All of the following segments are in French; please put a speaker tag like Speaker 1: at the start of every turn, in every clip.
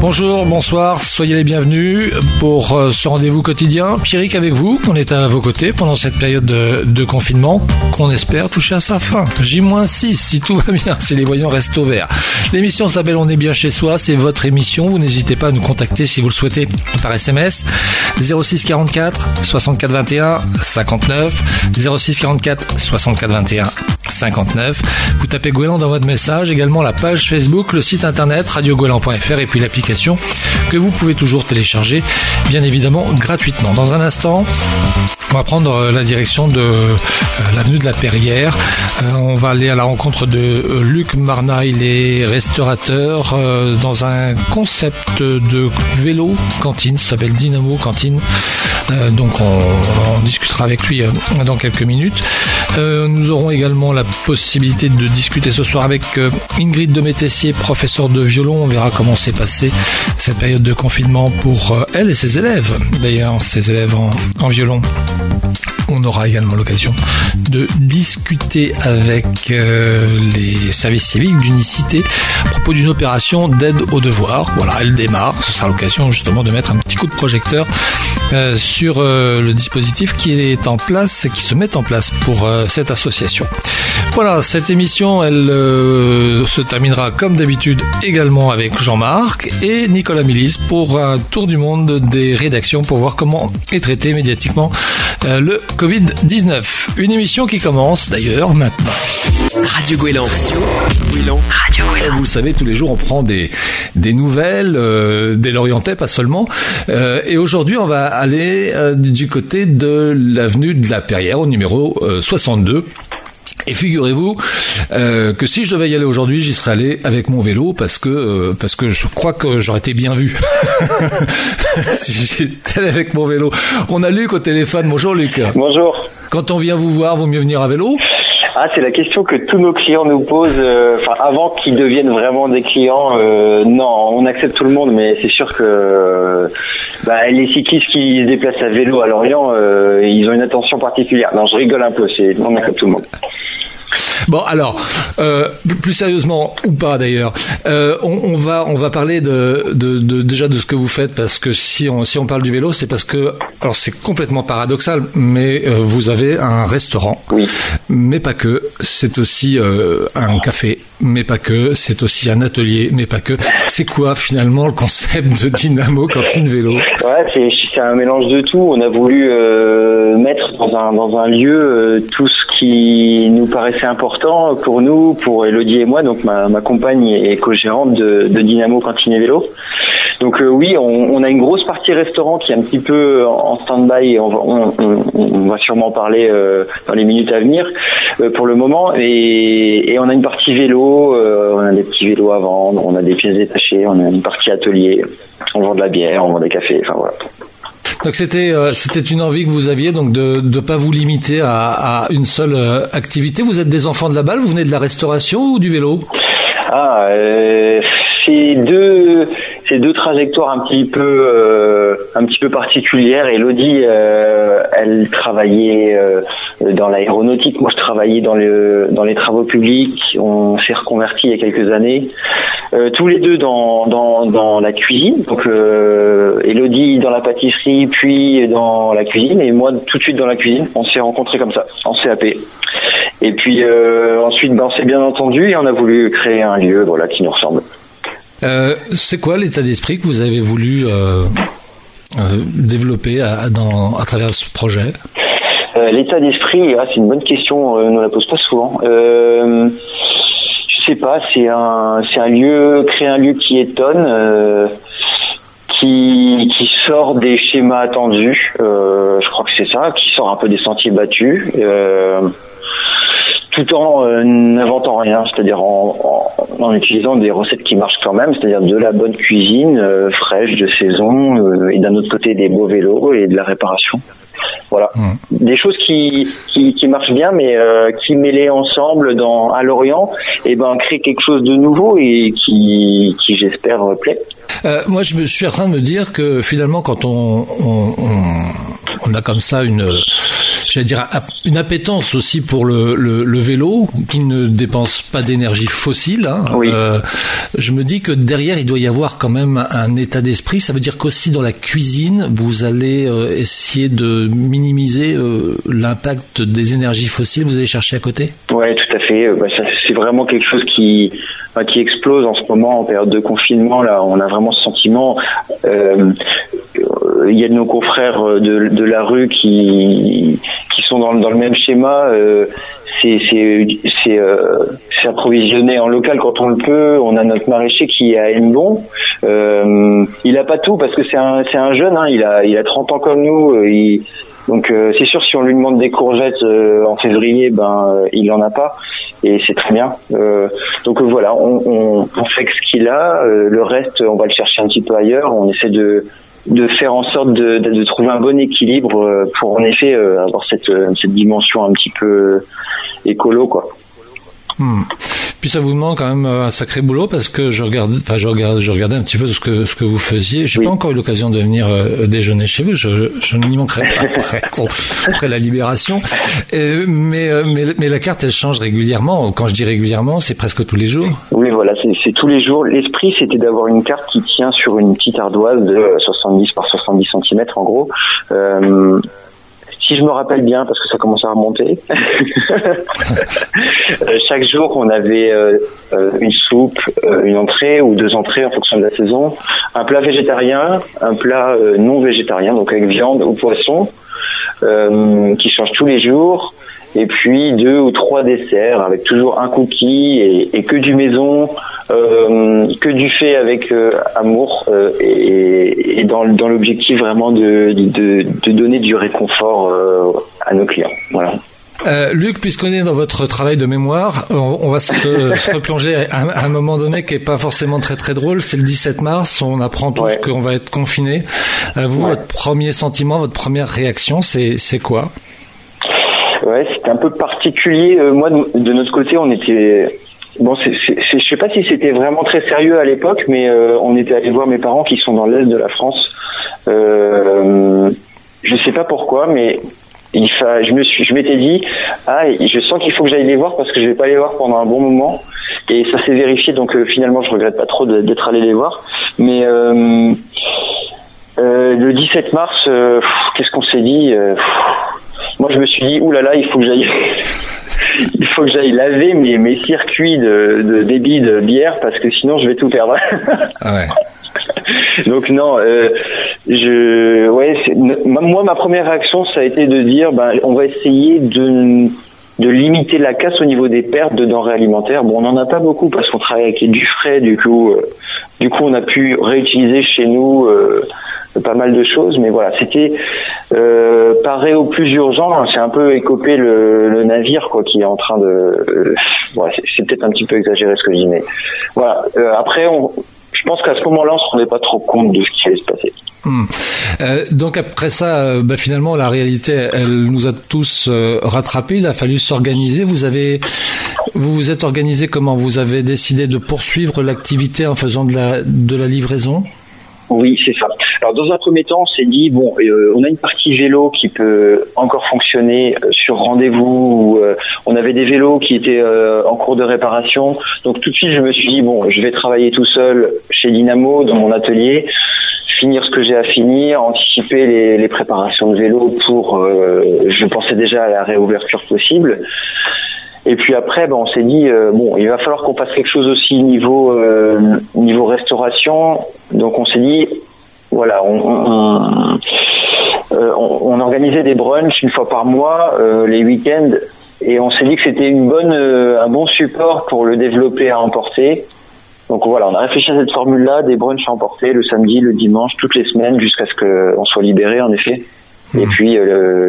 Speaker 1: Bonjour, bonsoir, soyez les bienvenus pour euh, ce rendez-vous quotidien. Pierrick avec vous, on est à vos côtés pendant cette période de, confinement qu'on espère toucher à sa fin. J-6 si tout va bien, si les voyants restent au vert. L'émission s'appelle On est bien chez soi, c'est votre émission. Vous n'hésitez pas à nous contacter si vous le souhaitez par SMS 06 44 64 21 59 06 44 64 21 59. Vous tapez Gouélan dans votre message, également la page Facebook, le site internet radiogouélan.fr et puis l'application que vous pouvez toujours télécharger, bien évidemment gratuitement. Dans un instant, on va prendre euh, la direction de euh, l'avenue de la Perrière. Euh, on va aller à la rencontre de Luc Marna, il est restaurateur dans un concept de vélo cantine, ça s'appelle Dynamo Cantine. donc on, on, discutera avec lui dans quelques minutes. Nous aurons également la possibilité de discuter ce soir avec Ingrid Demétessier, professeur de violon. On verra comment s'est passée cette période de confinement pour elle et ses élèves. D'ailleurs, ses élèves en violon. On aura également l'occasion de discuter avec euh, les services civiques d'unicité à propos d'une opération d'aide aux devoirs. Voilà, elle démarre. Ce sera l'occasion justement de mettre un petit coup de projecteur euh, sur euh, le dispositif qui est en place, qui se met en place pour cette association. Voilà, cette émission, elle se terminera comme d'habitude également avec Jean-Marc et Nicolas Milis pour un tour du monde des rédactions pour voir comment est traité médiatiquement le Covid-19. Une émission qui commence d'ailleurs maintenant.
Speaker 2: Radio Gouélan.
Speaker 1: Radio Gouélan. Vous savez, tous les jours on prend des, des nouvelles, euh, des Lorientais, pas seulement. Euh, et aujourd'hui, on va aller euh, du côté de l'avenue de la Perrière, au numéro 62. Et figurez-vous euh, que si je devais y aller aujourd'hui, j'y serais allé avec mon vélo parce que euh, parce que je crois que j'aurais été bien vu si j'étais avec mon vélo. On a Luc au téléphone. Bonjour Luc.
Speaker 3: Bonjour.
Speaker 1: Quand on vient vous voir, vaut mieux venir à vélo
Speaker 3: ah, c'est la question que tous nos clients nous posent. Euh, avant qu'ils deviennent vraiment des clients, euh, non, on accepte tout le monde, mais c'est sûr que bah, les cyclistes qui déplacent à vélo à Lorient, euh, ils ont une attention particulière. Non, je rigole un peu. C'est on accepte tout le monde.
Speaker 1: Bon, alors, euh, plus sérieusement ou pas d'ailleurs, euh, on, on, va on va parler de, de, de, déjà de ce que vous faites parce que si on si on parle du vélo, c'est parce que alors c'est complètement paradoxal, mais euh, vous avez un restaurant,
Speaker 3: oui.
Speaker 1: mais pas que. C'est aussi euh, un café, mais pas que. C'est aussi un atelier, mais pas que. C'est quoi finalement le concept de Dynamo cantine vélo?
Speaker 3: Ouais, c'est c'est un mélange de tout. On a voulu euh, mettre dans un dans un lieu tout ce qui nous paraissait important pour nous, pour Elodie et moi, donc ma, compagne et co-gérante de, Dynamo Cantine Vélo. Donc euh, oui, on, on, a une grosse partie restaurant qui est un petit peu en stand-by et on va, on, va sûrement parler euh, dans les minutes à venir euh, pour le moment. Et, et, on a une partie vélo, on a des petits vélos à vendre, on a des pièces détachées, on a une partie atelier, on vend de la bière, on vend des cafés, enfin voilà.
Speaker 1: Donc c'était euh, c'était une envie que vous aviez donc de ne pas vous limiter à, à une seule euh, activité. Vous êtes des enfants de la balle, vous venez de la restauration ou du vélo?
Speaker 3: Ah, euh, c'est deux c'est deux trajectoires un petit peu euh, un petit peu particulières. Elodie, euh, elle travaillait euh, dans l'aéronautique. Moi, je travaillais dans le dans les travaux publics. On s'est reconverti il y a quelques années. tous les deux dans dans, dans la cuisine. Donc, Elodie dans la pâtisserie, puis dans la cuisine, et moi tout de suite dans la cuisine. On s'est rencontrés comme ça en CAP. Et puis ensuite, ben, on s'est bien entendu et on a voulu créer un lieu, voilà, qui nous ressemble.
Speaker 1: Euh, c'est quoi l'état d'esprit que vous avez voulu euh, euh, développer à, travers ce projet?
Speaker 3: L'état d'esprit, ah, c'est une bonne question, on ne la pose pas souvent. je sais pas, c'est un, lieu, créer un lieu qui étonne, qui sort des schémas attendus. je crois que c'est ça, qui sort un peu des sentiers battus tout en euh, n'inventant rien, c'est-à-dire en, en, utilisant des recettes qui marchent quand même, c'est-à-dire de la bonne cuisine euh, fraîche de saison euh, et d'un autre côté des beaux vélos et de la réparation. Voilà, mmh. des choses qui, qui, qui marchent bien, mais qui mêlées ensemble dans à Lorient, et eh ben créent quelque chose de nouveau et qui, qui j'espère plaît.
Speaker 1: moi, je, me, suis en train de me dire que finalement, quand on, on, on on a comme ça une, j'allais dire, une appétence aussi pour le, le, vélo qui ne dépense pas d'énergie fossile. Hein. Euh, je me dis que derrière, il doit y avoir quand même un état d'esprit. Ça veut dire qu'aussi dans la cuisine, vous allez euh, essayer de minimiser euh, l'impact des énergies fossiles. Vous allez chercher à côté?
Speaker 3: Ouais, tout à fait. Bah, c'est vraiment quelque chose qui qui explose en ce moment en période de confinement. Là, on a vraiment ce sentiment. Euh, il y a de nos confrères de, de la rue qui sont dans, dans le même schéma. Euh, c'est euh, approvisionné en local quand on le peut. On a notre maraîcher qui est à Embon. Euh, il a pas tout parce que c'est un un jeune. Hein, il a il a 30 ans comme nous. Euh, il, donc euh, c'est sûr si on lui demande des courgettes euh, en février, ben il en a pas et c'est très bien. donc voilà, on, on, on, fait ce qu'il a. le reste, on va le chercher un petit peu ailleurs. On essaie de de faire en sorte de, de, de trouver un bon équilibre pour en effet avoir cette, cette dimension un petit peu écolo quoi.
Speaker 1: Hmm. Puis ça vous demande quand même euh, un sacré boulot parce que je regarde, enfin je regarde, je regardais un petit peu ce que ce que vous faisiez. J'ai pas encore eu l'occasion de venir euh, déjeuner chez vous. Je, je n'y manquerai pas après, après la libération. Euh, mais, mais mais la carte elle change régulièrement. Quand je dis régulièrement, c'est presque tous les jours.
Speaker 3: Oui, voilà, c'est tous les jours. L'esprit c'était d'avoir une carte qui tient sur une petite ardoise de 70 par 70 cm en gros. Euh, si je me rappelle bien, parce que ça commence à remonter, euh, chaque jour on avait euh, euh, une soupe, une entrée ou deux entrées en fonction de la saison, un plat végétarien, un plat non végétarien, donc avec viande ou poisson, qui change tous les jours, et puis deux ou trois desserts avec toujours un cookie et, et que du maison, euh, que du fait avec euh, amour euh, et, et, dans, dans l'objectif vraiment de, de, de, donner du réconfort euh, à nos clients. Voilà.
Speaker 1: Euh, Luc, puisqu'on est dans votre travail de mémoire, on, va se, se replonger à, un moment donné qui est pas forcément très très drôle. C'est le 17 mars, on apprend tous qu'on va être confiné. vous, votre premier sentiment, votre première réaction, c'est c'est quoi?
Speaker 3: Ouais, c'était un peu particulier. Euh, moi, de, notre côté, on était bon. je sais pas si c'était vraiment très sérieux à l'époque, mais euh, on était allé voir mes parents qui sont dans l'est de la France. Euh, je sais pas pourquoi, mais je me suis, je m'étais dit, ah, je sens qu'il faut que j'aille les voir parce que je vais pas les voir pendant un bon moment. Et ça s'est vérifié, donc euh, finalement, je regrette pas trop d'être allé les voir. Mais le 17 mars, qu'est-ce qu'on s'est dit moi je me suis dit oulala, il faut que j'aille il faut que j'aille laver mes, mes circuits de, de débit de bière parce que sinon je vais tout perdre. ah ouais. Donc non, euh, je ouais, moi ma première réaction ça a été de dire ben on va essayer de de limiter la casse au niveau des pertes de denrées alimentaires. Bon, on n'en a pas beaucoup parce qu'on travaille avec du frais, du coup, euh, du coup, on a pu réutiliser chez nous euh, pas mal de choses, mais voilà, c'était euh, pareil au plus urgent. C'est un peu écoper le, le, navire quoi, qui est en train de. Euh, voilà, c'est peut-être un petit peu exagéré ce que je dis, mais voilà. Euh, après, on, je pense qu'à ce moment-là, on se rendait pas trop compte de ce qui allait se passer.
Speaker 1: Hmm. Euh, donc après ça, euh, bah, finalement, la réalité, elle nous a tous euh, rattrapés. Il a fallu s'organiser. Vous avez, vous vous êtes organisé comment? Vous avez décidé de poursuivre l'activité en faisant de la de la livraison?
Speaker 3: Oui, c'est ça. Alors dans un premier temps, on s'est dit bon, euh, on a une partie vélo qui peut encore fonctionner euh, sur rendez-vous. Euh, on avait des vélos qui étaient en cours de réparation. Donc tout de suite, je me suis dit bon, je vais travailler tout seul chez Dynamo dans mon atelier, finir ce que j'ai à finir, anticiper les, les préparations de vélo pour. je pensais déjà à la réouverture possible. Et puis après, ben, on s'est dit euh, bon, il va falloir qu'on fasse quelque chose aussi niveau euh, niveau restauration. Donc on s'est dit voilà, on, on, euh, on, organisait des brunchs une fois par mois, les week-ends, et on s'est dit que c'était une bonne un bon support pour le développer à emporter. Donc voilà, on a réfléchi à cette formule-là, des brunchs à emporter le samedi, le dimanche, toutes les semaines, jusqu'à ce qu'on soit libéré en effet. Et mmh. puis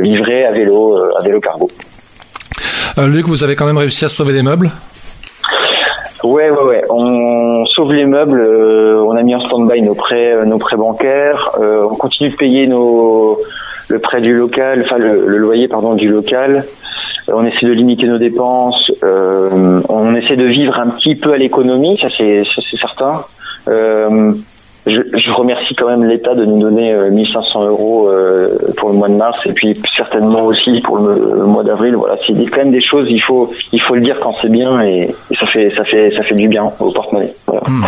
Speaker 3: livré à vélo, à vélo cargo.
Speaker 1: Euh, Luc, vous avez quand même réussi à sauver les meubles?
Speaker 3: Ouais, ouais, ouais. On sauve les meubles. Euh, on a mis en stand-by nos prêts, euh, nos prêts bancaires. on continue de payer nos le prêt du local, enfin le, loyer pardon du local. on essaie de limiter nos dépenses. on essaie de vivre un petit peu à l'économie, ça c'est certain. Je, remercie quand même l'État de nous donner 1500 euros pour le mois de mars et puis certainement aussi pour le, mois d'avril. Voilà, c'est quand même des choses. Il faut il faut le dire quand c'est bien et, ça fait ça fait ça fait du bien au porte-monnaie. Voilà. Hmm.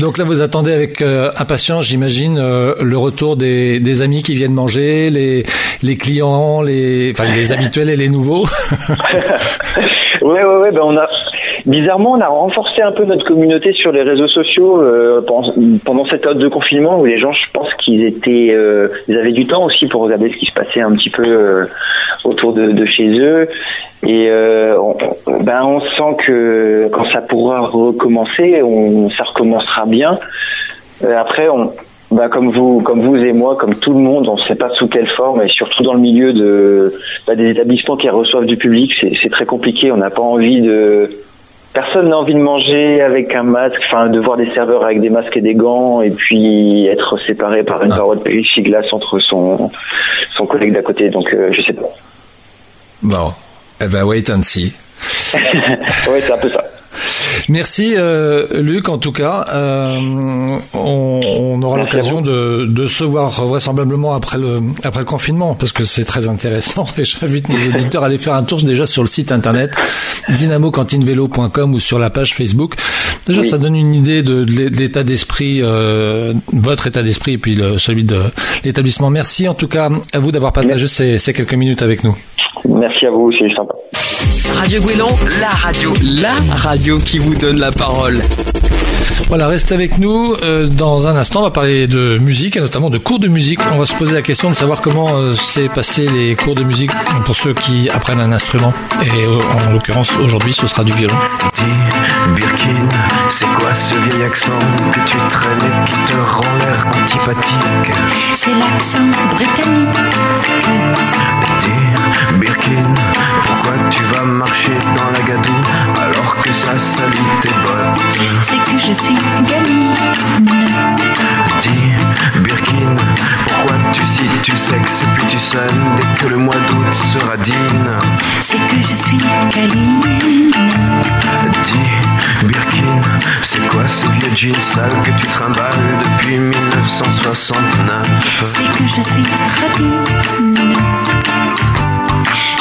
Speaker 1: Donc là, vous attendez avec euh, impatience, j'imagine, euh, le retour des, des, amis qui viennent manger, les, les clients, les, enfin, les habituels et les nouveaux.
Speaker 3: ouais, ouais, ouais. Ben on a bizarrement, on a renforcé un peu notre communauté sur les réseaux sociaux euh, pendant, cette période de confinement où les gens, je pense qu'ils étaient, ils avaient du temps aussi pour regarder ce qui se passait un petit peu autour de, de, chez eux. Et euh, on, ben on sent que quand ça pourra recommencer, on, ça recommencera bien. Euh, après, on, ben comme vous, comme vous et moi, comme tout le monde, on ne sait pas sous quelle forme, et surtout dans le milieu de ben des établissements qui reçoivent du public, c'est très compliqué. On n'a pas envie de Personne n'a envie de manger avec un masque, enfin de voir des serveurs avec des masques et des gants, et puis être séparé par une paroi de plexiglas entre son son collègue d'à côté. Donc euh, je sais pas.
Speaker 1: Bon, eh ben, wait and see.
Speaker 3: oui, c'est un peu ça.
Speaker 1: Merci euh, Luc en tout cas. Euh, on, on, aura l'occasion de, de, se voir vraisemblablement après le après le confinement parce que c'est très intéressant et j'invite nos auditeurs à aller faire un tour déjà sur le site internet dynamocantinevelo.com ou sur la page Facebook. Déjà ça donne une idée de, de l'état d'esprit, euh, votre état d'esprit et puis le, celui de l'établissement. Merci en tout cas à vous d'avoir partagé ces, ces quelques minutes avec nous.
Speaker 3: Merci à vous, c'est sympa.
Speaker 2: Radio Guélan, la radio, la radio qui vous donne la parole.
Speaker 1: Voilà, restez avec nous. Euh, dans un instant, on va parler de musique et notamment de cours de musique. On va se poser la question de savoir comment euh, s'est passé les cours de musique pour ceux qui apprennent un instrument. Et euh, en l'occurrence, aujourd'hui, ce sera du violon.
Speaker 4: Dis, Birkin, c'est quoi ce vieil accent que tu traînes et qui te rend l'air antipathique?
Speaker 5: C'est l'accent britannique.
Speaker 4: Dis, Birkin, pourquoi dès que le mois d'août sera digne
Speaker 5: C'est que je suis câline.
Speaker 4: Dis, Birkin, c'est quoi ce vieux jean sale que tu trimbales depuis 1969
Speaker 5: C'est que je suis radine.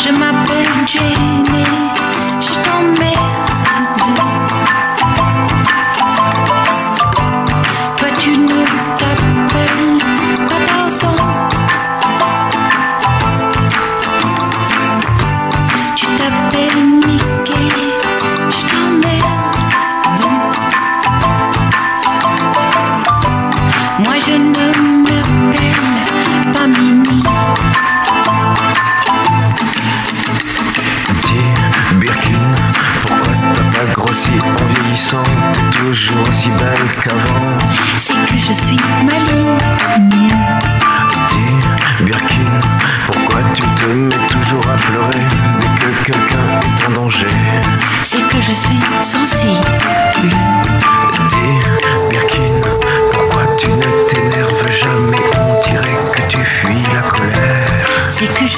Speaker 5: Je m'appelle Jenny, je t'emmerde.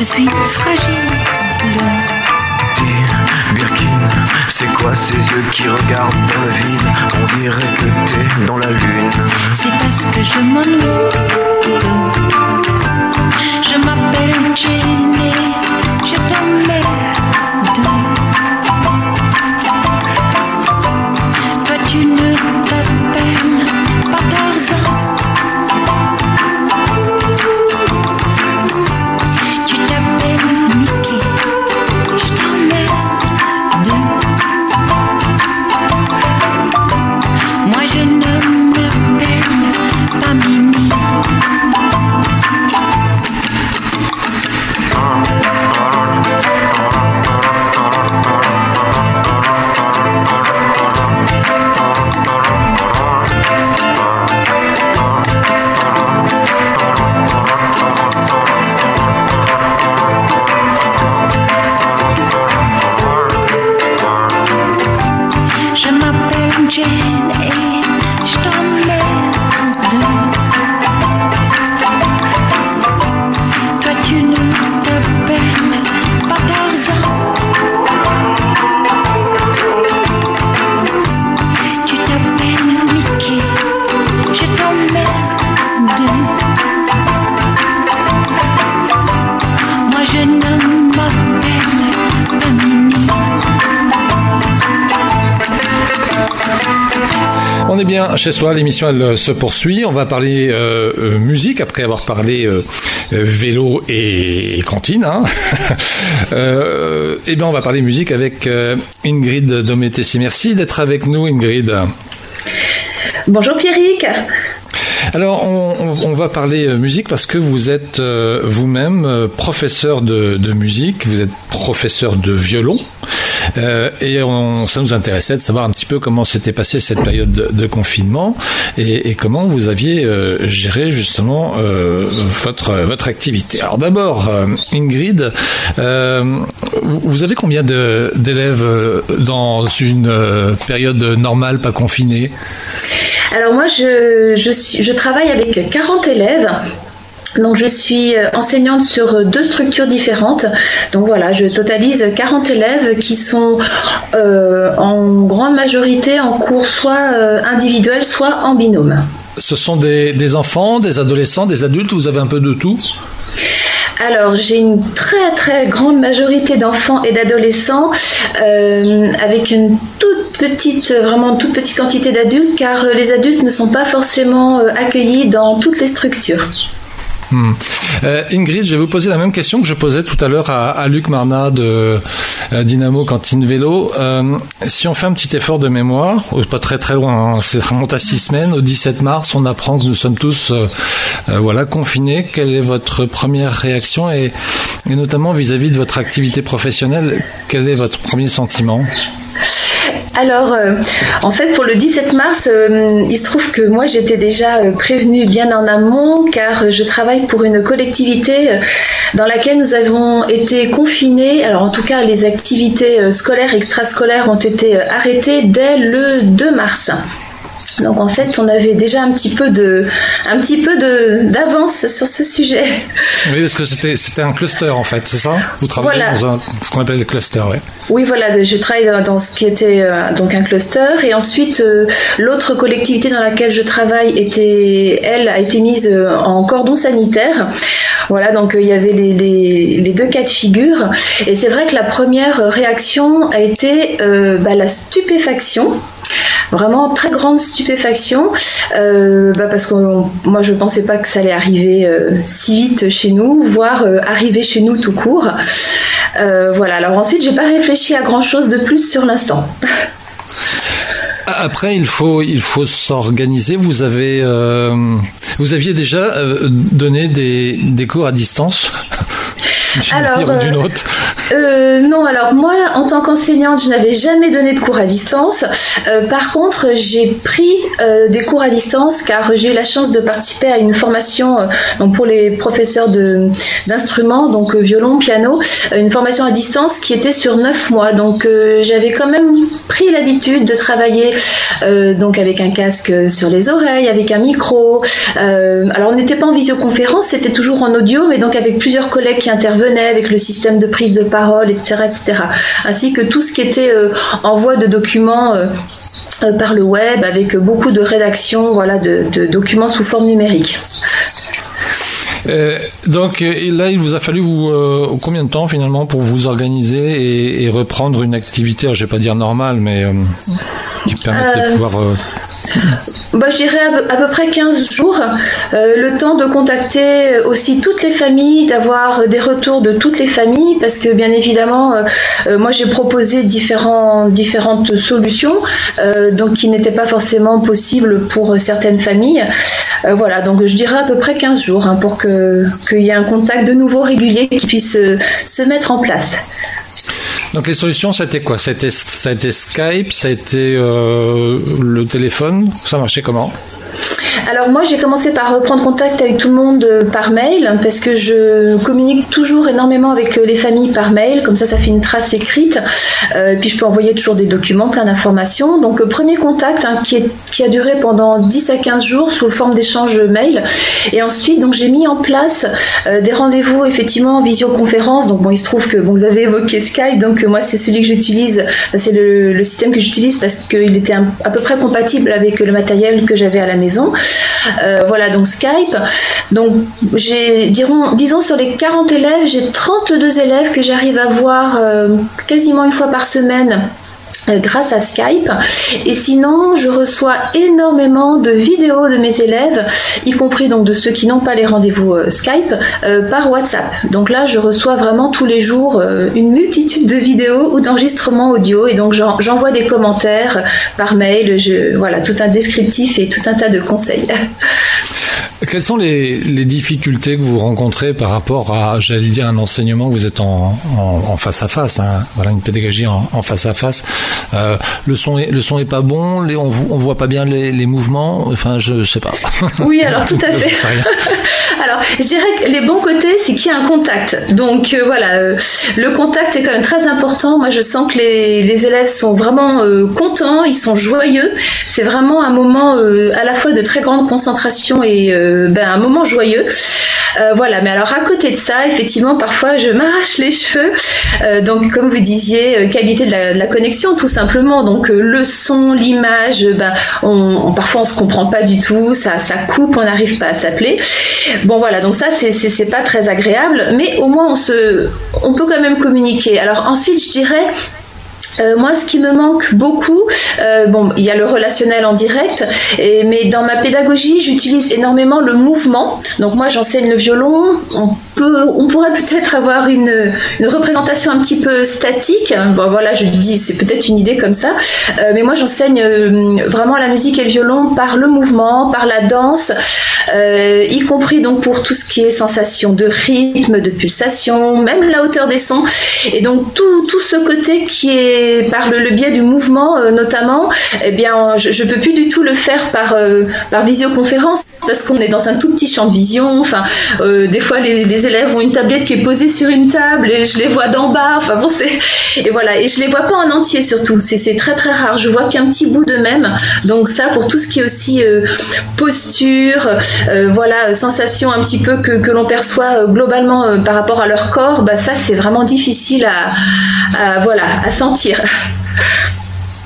Speaker 5: Je suis fragile.
Speaker 4: C'est quoi ces yeux qui regardent dans le vide On dirait que t'es dans la lune.
Speaker 5: C'est parce que je m'ennuie. Je m'appelle Jenny,
Speaker 1: chez soi, l'émission elle se poursuit. On va parler euh, euh, musique après avoir parlé euh, euh, vélo et, et cantine. Hein. euh, eh bien, on va parler musique avec euh, Ingrid Dométessi. Merci d'être avec nous, Ingrid.
Speaker 6: Bonjour Pierrick.
Speaker 1: Alors, on, on- va parler euh, musique parce que vous êtes euh, vous-même euh, professeur de, musique, vous êtes professeur de violon. Et on, ça nous intéressait de savoir un petit peu comment s'était passée cette période de, confinement et, comment vous aviez géré justement votre votre activité. Alors d'abord, Ingrid, vous avez combien d'élèves dans une période normale, pas confinée?
Speaker 6: Alors moi je, travaille avec 40 élèves. Donc je suis euh, enseignante sur euh, deux structures différentes. Donc voilà, je totalise 40 élèves qui sont euh, en grande majorité en cours soit individuel, soit en binôme.
Speaker 1: Ce sont des enfants, des adolescents, des adultes, vous avez un peu de tout?
Speaker 6: Alors, j'ai une très très grande majorité d'enfants et d'adolescents euh, avec une toute petite, vraiment toute petite quantité d'adultes car euh, les adultes ne sont pas forcément euh, accueillis dans toutes les structures.
Speaker 1: Hmm. Euh, Ingrid, je vais vous poser la même question que je posais tout à l'heure à, Luc Marnat de euh, Dynamo Cantine Vélo. Euh, si on fait un petit effort de mémoire, euh, pas très très loin, hein, c'est remonte à six semaines, au 17 mars, on apprend que nous sommes tous voilà confinés. Quelle est votre première réaction et notamment vis-à-vis de votre activité professionnelle, quel est votre premier sentiment?
Speaker 6: Alors, euh, en fait, pour le 17 mars, euh, il se trouve que moi, j'étais déjà euh, prévenue bien en amont, car je travaille pour une collectivité dans laquelle nous avons été confinés. Alors, en tout cas, les activités scolaires, extrascolaires ont été arrêtées dès le 2 mars. Donc en fait, on avait déjà un petit peu de, un petit peu de d'avance sur ce sujet.
Speaker 1: Oui, parce que c'était c'était un cluster en fait, c'est ça? Vous travaillez
Speaker 6: Voilà.
Speaker 1: dans un, ce qu'on appelle le cluster, ouais.
Speaker 6: Oui, voilà, je travaille dans, dans ce qui était euh, donc un cluster et ensuite euh, l'autre collectivité dans laquelle je travaille était, elle, a été mise euh, en cordon sanitaire. Voilà, donc il y avait les, les, les deux cas de figure et c'est vrai que la première réaction a été euh, bah, la stupéfaction. Vraiment très grande stupéfaction euh, bah, parce que moi je pensais pas que ça allait arriver euh, si vite chez nous, voire euh, arriver chez nous tout court. Voilà. Alors ensuite j'ai pas réfléchi à grand chose de plus sur l'instant.
Speaker 1: Après, il faut il faut s'organiser. Vous aviez déjà donné des, cours à distance?
Speaker 6: Alors,
Speaker 1: d'une
Speaker 6: euh,
Speaker 1: autre.
Speaker 6: Euh, non, alors moi, en tant qu'enseignante, je n'avais jamais donné de cours à distance. Euh, par contre, j'ai pris euh, des cours à distance car j'ai eu la chance de participer à une formation donc pour les professeurs de- d'instruments, donc violon, piano, une formation à distance qui était sur neuf mois. Donc j'avais quand même pris l'habitude de travailler donc avec un casque sur les oreilles, avec un micro. Alors on n'était pas en visioconférence, c'était toujours en audio, mais donc avec plusieurs collègues qui intervenaient, avec le système de prise de parole, etc., etc. Ainsi que tout ce qui était euh, envoi de documents. euh, euh, par le web avec beaucoup de rédaction voilà, de, de documents sous forme numérique.
Speaker 1: Euh, donc et là, il vous a fallu vous euh, combien de temps finalement pour vous organiser et, et reprendre une activité, je vais pas dire normale, mais euh, qui permette de pouvoir.
Speaker 6: Bah, je dirais à, peu- à peu près 15 jours, euh, le temps de contacter aussi toutes les familles, d'avoir des retours de toutes les familles, parce que bien évidemment, euh, euh, moi j'ai proposé différents, différentes solutions, euh, donc qui n'étaient pas forcément possibles pour certaines familles. Euh, voilà, donc je dirais à peu près 15 jours hein, pour que- qu'il y ait un contact de nouveau régulier qui puisse euh, se mettre en place.
Speaker 1: Donc les solutions, c'était quoi? C'était Skype, été euh, le téléphone. Ça marchait comment?
Speaker 6: Alors moi j'ai commencé par reprendre contact avec tout le monde euh, par mail parce que je communique toujours énormément avec euh, les familles par mail, comme ça ça fait une trace écrite, Euh, puis je peux envoyer toujours des documents, plein d'informations. Donc premier contact hein, qui, est- qui a duré pendant 10 à 15 jours sous forme d'échange mail et ensuite donc j'ai mis en place des rendez-vous effectivement en visioconférence. Donc bon il se trouve que vous avez évoqué Skype, donc moi c'est celui que j'utilise, c'est le, système que j'utilise parce qu'il était à peu près compatible avec le matériel que j'avais à la maison. Euh, voilà, donc Skype. Donc, j'ai, disons, sur les 40 élèves, j'ai 32 élèves que j'arrive à voir euh, quasiment une fois par semaine grâce à Skype. Et sinon, je reçois énormément de vidéos de mes élèves, y compris donc de ceux qui n'ont pas les rendez-vous euh, Skype, euh, par WhatsApp. Donc là, je reçois vraiment tous les jours une multitude de vidéos ou d'enregistrements audio, et donc j'envoie des commentaires par mail. Voilà, tout un descriptif et tout un tas de conseils.
Speaker 1: Quelles sont les, les, difficultés que vous rencontrez par rapport à, j'allais dire, un enseignement où vous êtes en, en, face à face, hein, voilà, une pédagogie en, en face à face. Euh, le son, est, le son est pas bon, les, on, on voit pas bien les, les mouvements. Enfin, je, je sais pas.
Speaker 6: Oui, alors tout à fait. alors, je dirais que les bons côtés, c'est qu'il y a un contact. Donc euh, voilà, euh, le contact est quand même très important. Moi, je sens que les, les élèves sont vraiment contents, ils sont joyeux. C'est vraiment un moment à la fois de très grande concentration et ben, un moment joyeux. Euh, voilà, mais alors à côté de ça, effectivement, parfois je m'arrache les cheveux. Euh, donc, comme vous disiez, euh, qualité de la, connexion, tout simplement. Donc, le son, l'image, ben, on, parfois on se comprend pas du tout, ça, ça coupe, on n'arrive pas à s'appeler. Bon, voilà, donc ça, c'est pas très agréable, mais au moins on se, on peut quand même communiquer. Alors ensuite, je dirais euh, moi, ce qui me manque beaucoup, euh, bon, il y a le relationnel en direct, mais dans ma pédagogie, j'utilise énormément le mouvement. Donc moi, j'enseigne le violon. On pourrait peut-être avoir une, une, représentation un petit peu statique. Bon, voilà, je dis, c'est peut-être une idée comme ça, euh, mais moi, j'enseigne vraiment la musique et le violon par le mouvement, par la danse, y compris donc pour tout ce qui est sensation de rythme, de pulsation, même la hauteur des sons, et donc tout, tout ce côté qui est par le, biais du mouvement euh, notamment, eh bien, je, ne peux plus du tout le faire par euh, par visioconférence parce qu'on est dans un tout petit champ de vision. Enfin, euh, des fois les, élèves ont une tablette qui est posée sur une table et je les vois d'en bas. Enfin bon, et voilà et je les vois pas en entier surtout. C'est très très rare. Je vois qu'un petit bout d'eux-mêmes. Donc ça pour tout ce qui est aussi posture, voilà, sensation un petit peu que, que l'on perçoit globalement par rapport à leur corps, bah ça c'est vraiment difficile à voilà à sentir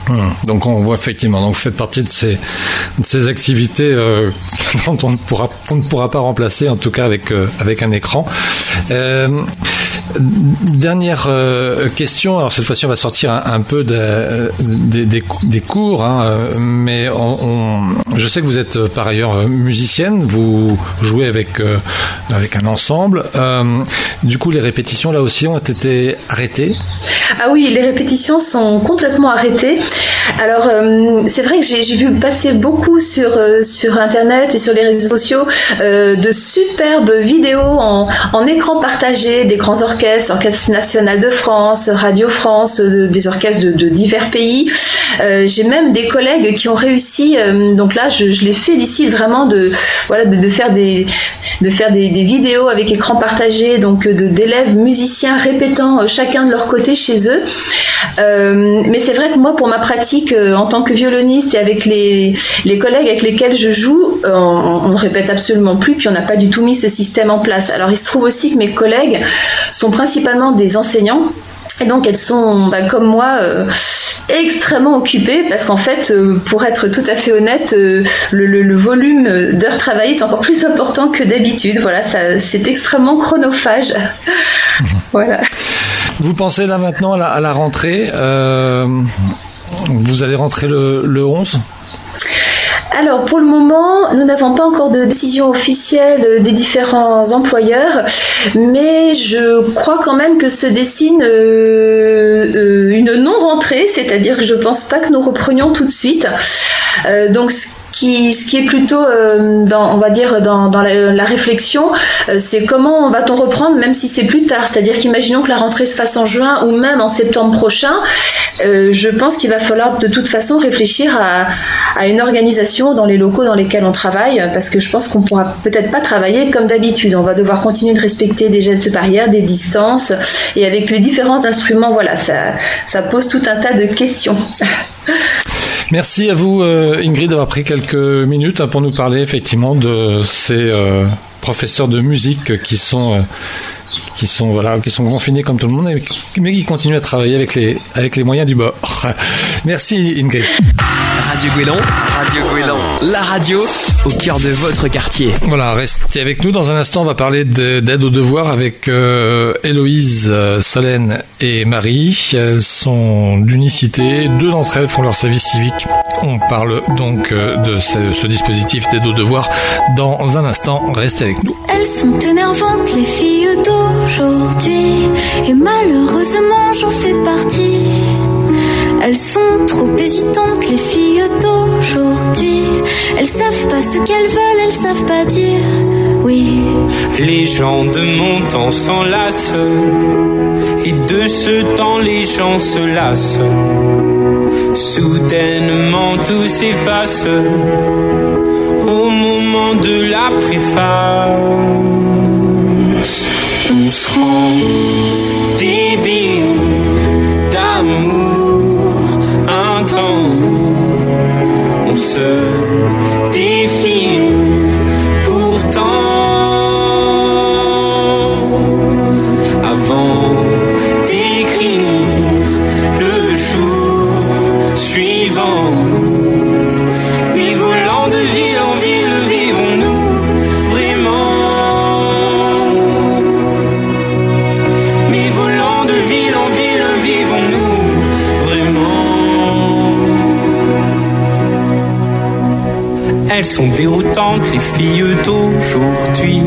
Speaker 1: Hmm. Donc on voit effectivement, donc vous faites partie de ces, activités euh, dont on ne, pourra, pas remplacer, en tout cas avec, euh, un écran. Euh, dernière euh, question, alors cette fois-ci on va sortir un, peu de, des, cours, hein, mais je sais que vous êtes par ailleurs musicienne, vous jouez avec, avec un ensemble. du coup les répétitions là aussi ont été arrêtées?
Speaker 6: Ah oui, les répétitions sont complètement arrêtées. Alors, euh, c'est vrai que j'ai vu passer beaucoup sur, euh, sur Internet et sur les réseaux sociaux euh, de superbes vidéos en, en, écran partagé des orchestres, Orchestre National de France, Radio France, des orchestres de, divers pays. j'ai même des collègues qui ont réussi, donc là, je, les félicite vraiment de, voilà, de, faire, des, de faire des, vidéos avec écran partagé, donc d'élèves musiciens répétant chacun de leur côté chez eux. mais c'est vrai que moi, pour ma pratique euh, en tant que violoniste et avec les, collègues avec lesquels je joue, euh, on ne répète absolument plus, puis on n'a pas du tout mis ce système en place. Alors il se trouve aussi que mes collègues sont principalement des enseignants. Et donc elles sont, bah, comme moi, euh, extrêmement occupées parce qu'en fait, pour être tout à fait honnête, le, volume d'heures travaillées est encore plus important que d'habitude. Voilà, c'est extrêmement chronophage. voilà.
Speaker 1: Vous pensez là maintenant à la, rentrée vous allez rentrer le, le 11
Speaker 6: alors pour le moment, nous n'avons pas encore de décision officielle des différents employeurs, mais je crois quand même que se dessine euh, euh, une non-rentrée, c'est-à-dire que je ne pense pas que nous reprenions tout de suite. Euh, donc ce qui, est plutôt, dans, on va dire, dans, la, réflexion, c'est comment va-t-on reprendre même si c'est plus tard. C'est-à-dire qu'imaginons que la rentrée se fasse en juin ou même en septembre prochain, je pense qu'il va falloir de toute façon réfléchir à une organisation dans les locaux dans lesquels on travaille, parce que je pense qu'on pourra peut-être pas travailler comme d'habitude. On va devoir continuer de respecter des gestes barrières, des distances, et avec les différents instruments, voilà, ça, ça pose tout un tas de questions.
Speaker 1: Merci à vous, euh, Ingrid, d'avoir pris quelques minutes hein, pour nous parler effectivement de ces euh, professeurs de musique qui sont euh, qui sont voilà qui sont confinés comme tout le monde, mais qui continuent à travailler avec les avec les moyens du bord. Merci, Ingrid.
Speaker 2: Radio Guélon, Radio Guélon, la radio au cœur de votre quartier.
Speaker 1: Voilà, restez avec nous. Dans un instant, on va parler de- d'aide aux devoirs avec euh, Héloïse, euh, Solène et Marie. Elles sont d'unicité. Deux d'entre elles font leur service civique. On parle donc euh, de ce, ce dispositif d'aide aux devoirs dans un instant. Restez avec nous.
Speaker 5: Elles sont énervantes, les filles d'aujourd'hui. Et malheureusement, j'en fais partie. Elles sont trop hésitantes, les filles d'aujourd'hui. Elles savent pas ce qu'elles veulent, elles savent pas dire oui.
Speaker 7: Les gens de mon temps s'enlacent et de ce temps les gens se lassent. Soudainement tout s'efface au moment de la préface. Sont déroutantes, les filles d'aujourd'hui.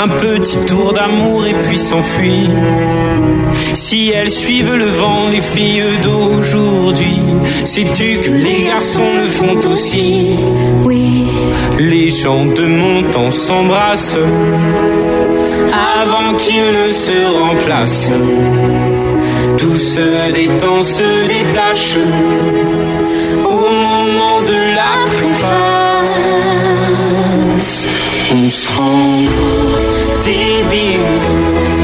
Speaker 7: Un petit tour d'amour et puis s'enfuir. Si elles suivent le vent, les filles d'aujourd'hui, sais-tu que les garçons le font aussi?
Speaker 5: Oui,
Speaker 7: Les gens de mon temps s'embrassent avant qu'ils ne se remplacent. Tout se détend, se détache au moment de
Speaker 5: la préface.
Speaker 7: On